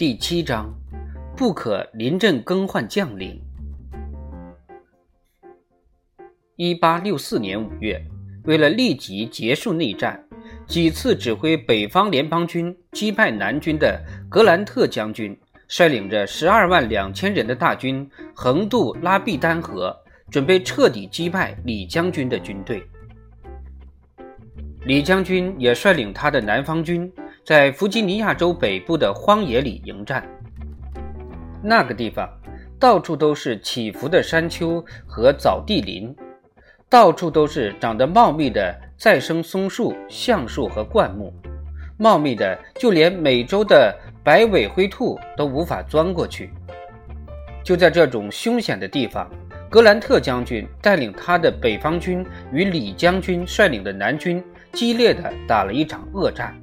第七章，不可临阵更换将领。一八六四年五月，为了立即结束内战，几次指挥北方联邦军击败南军的格兰特将军，率领着十二万两千人的大军横渡拉毕丹河，准备彻底击败李将军的军队。李将军也率领他的南方军。在弗吉尼亚州北部的荒野里迎战，那个地方到处都是起伏的山丘和枣地林，到处都是长得茂密的再生松树、橡树和灌木，茂密的就连美洲的白尾灰兔都无法钻过去。就在这种凶险的地方，格兰特将军带领他的北方军与李将军率领的南军激烈地打了一场恶战。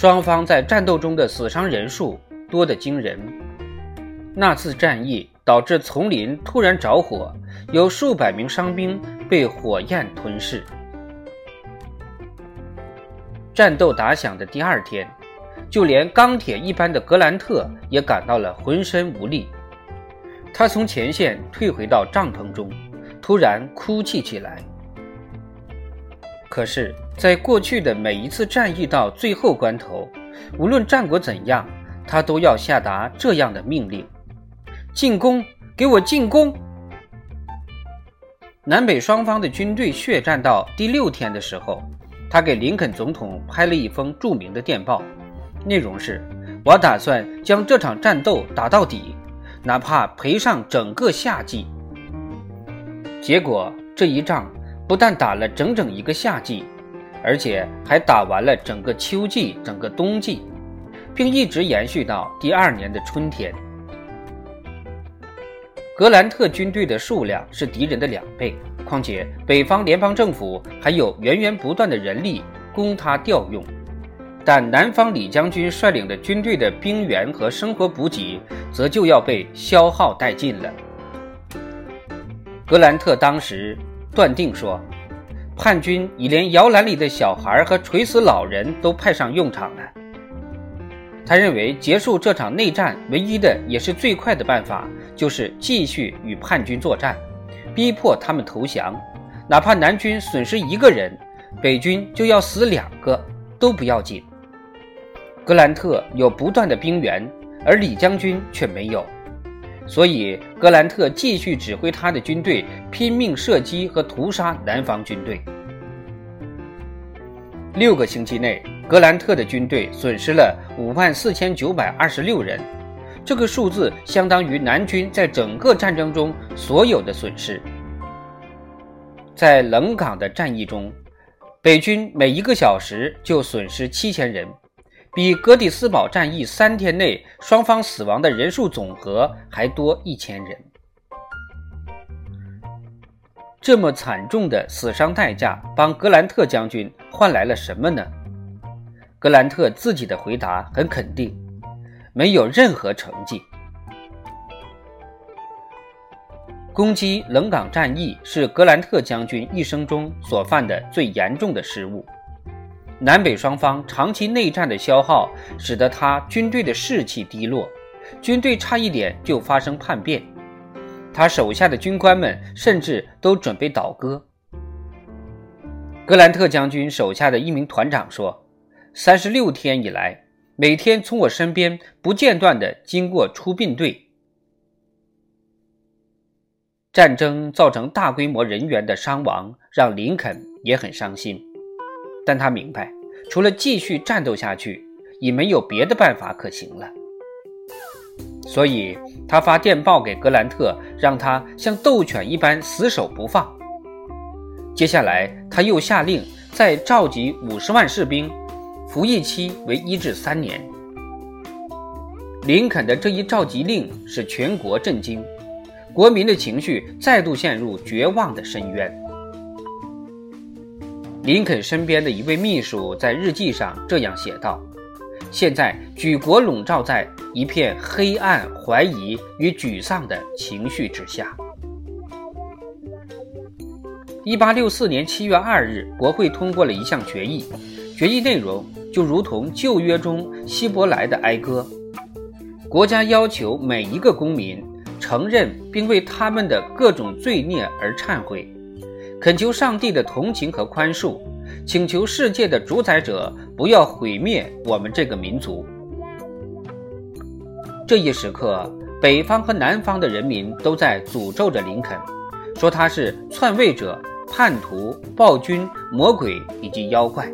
双方在战斗中的死伤人数多得惊人。那次战役导致丛林突然着火，有数百名伤兵被火焰吞噬。战斗打响的第二天，就连钢铁一般的格兰特也感到了浑身无力。他从前线退回到帐篷中，突然哭泣起来。可是，在过去的每一次战役到最后关头，无论战果怎样，他都要下达这样的命令：进攻，给我进攻！南北双方的军队血战到第六天的时候，他给林肯总统拍了一封著名的电报，内容是：我打算将这场战斗打到底，哪怕赔上整个夏季。结果这一仗。不但打了整整一个夏季，而且还打完了整个秋季、整个冬季，并一直延续到第二年的春天。格兰特军队的数量是敌人的两倍，况且北方联邦政府还有源源不断的人力供他调用，但南方李将军率领的军队的兵员和生活补给则就要被消耗殆尽了。格兰特当时。断定说，叛军已连摇篮里的小孩和垂死老人都派上用场了。他认为结束这场内战唯一的也是最快的办法，就是继续与叛军作战，逼迫他们投降，哪怕南军损失一个人，北军就要死两个都不要紧。格兰特有不断的兵源，而李将军却没有。所以，格兰特继续指挥他的军队拼命射击和屠杀南方军队。六个星期内，格兰特的军队损失了五万四千九百二十六人，这个数字相当于南军在整个战争中所有的损失。在冷港的战役中，北军每一个小时就损失七千人。比格底斯堡战役三天内双方死亡的人数总和还多一千人。这么惨重的死伤代价，帮格兰特将军换来了什么呢？格兰特自己的回答很肯定：没有任何成绩。攻击冷港战役是格兰特将军一生中所犯的最严重的失误。南北双方长期内战的消耗，使得他军队的士气低落，军队差一点就发生叛变，他手下的军官们甚至都准备倒戈。格兰特将军手下的一名团长说：“三十六天以来，每天从我身边不间断地经过出殡队。战争造成大规模人员的伤亡，让林肯也很伤心。”但他明白，除了继续战斗下去，已没有别的办法可行了。所以，他发电报给格兰特，让他像斗犬一般死守不放。接下来，他又下令再召集五十万士兵，服役期为一至三年。林肯的这一召集令使全国震惊，国民的情绪再度陷入绝望的深渊。林肯身边的一位秘书在日记上这样写道：“现在举国笼罩在一片黑暗、怀疑与沮丧的情绪之下。”一八六四年七月二日，国会通过了一项决议，决议内容就如同旧约中希伯来的哀歌：“国家要求每一个公民承认并为他们的各种罪孽而忏悔，恳求上帝的同情和宽恕，请求世界的主宰者不要毁灭我们这个民族。这一时刻，北方和南方的人民都在诅咒着林肯，说他是篡位者、叛徒、暴君、魔鬼以及妖怪，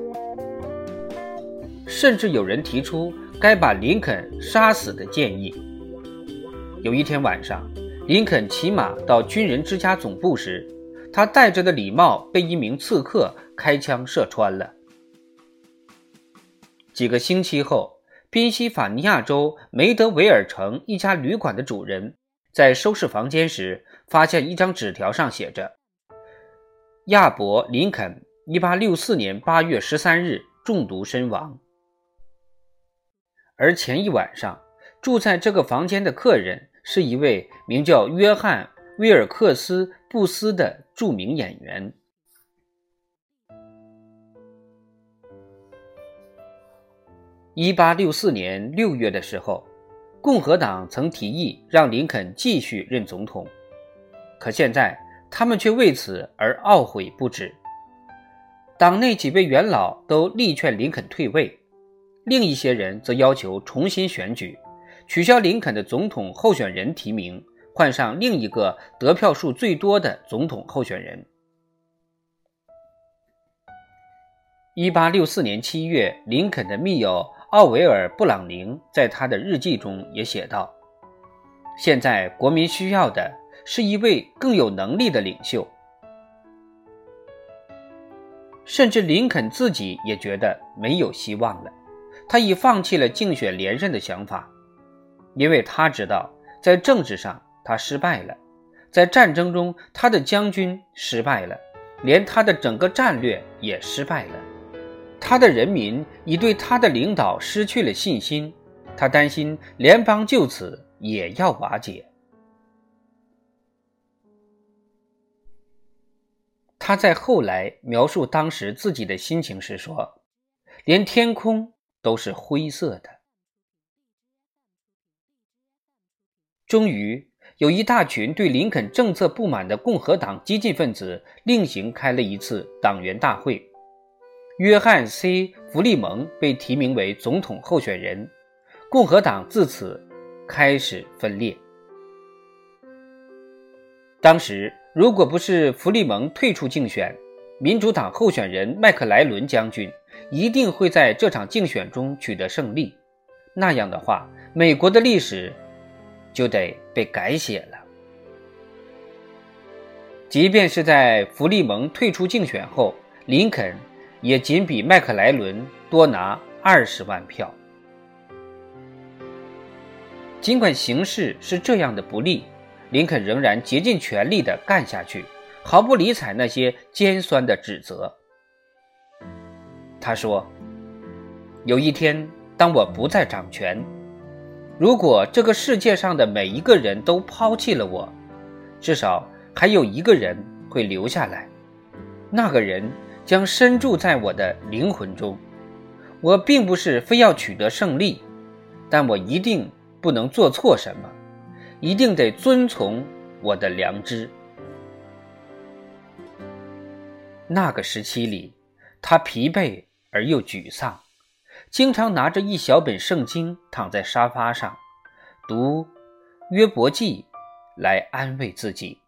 甚至有人提出。该把林肯杀死的建议。有一天晚上，林肯骑马到军人之家总部时，他戴着的礼帽被一名刺客开枪射穿了。几个星期后，宾夕法尼亚州梅德维尔城一家旅馆的主人在收拾房间时，发现一张纸条，上写着：“亚伯·林肯，1864年8月13日中毒身亡。”而前一晚上住在这个房间的客人是一位名叫约翰·威尔克斯·布斯的著名演员。一八六四年六月的时候，共和党曾提议让林肯继续任总统，可现在他们却为此而懊悔不止。党内几位元老都力劝林肯退位。另一些人则要求重新选举，取消林肯的总统候选人提名，换上另一个得票数最多的总统候选人。一八六四年七月，林肯的密友奥维尔·布朗宁在他的日记中也写道：“现在国民需要的是一位更有能力的领袖。”甚至林肯自己也觉得没有希望了。他已放弃了竞选连任的想法，因为他知道，在政治上他失败了，在战争中他的将军失败了，连他的整个战略也失败了。他的人民已对他的领导失去了信心，他担心联邦就此也要瓦解。他在后来描述当时自己的心情时说：“连天空。”都是灰色的。终于，有一大群对林肯政策不满的共和党激进分子另行开了一次党员大会。约翰 ·C· 弗利蒙被提名为总统候选人，共和党自此开始分裂。当时，如果不是弗利蒙退出竞选，民主党候选人麦克莱伦将军。一定会在这场竞选中取得胜利，那样的话，美国的历史就得被改写了。即便是在弗利蒙退出竞选后，林肯也仅比麦克莱伦多拿二十万票。尽管形势是这样的不利，林肯仍然竭尽全力地干下去，毫不理睬那些尖酸的指责。他说：“有一天，当我不再掌权，如果这个世界上的每一个人都抛弃了我，至少还有一个人会留下来。那个人将深住在我的灵魂中。我并不是非要取得胜利，但我一定不能做错什么，一定得遵从我的良知。”那个时期里，他疲惫。而又沮丧，经常拿着一小本圣经躺在沙发上，读约伯记来安慰自己。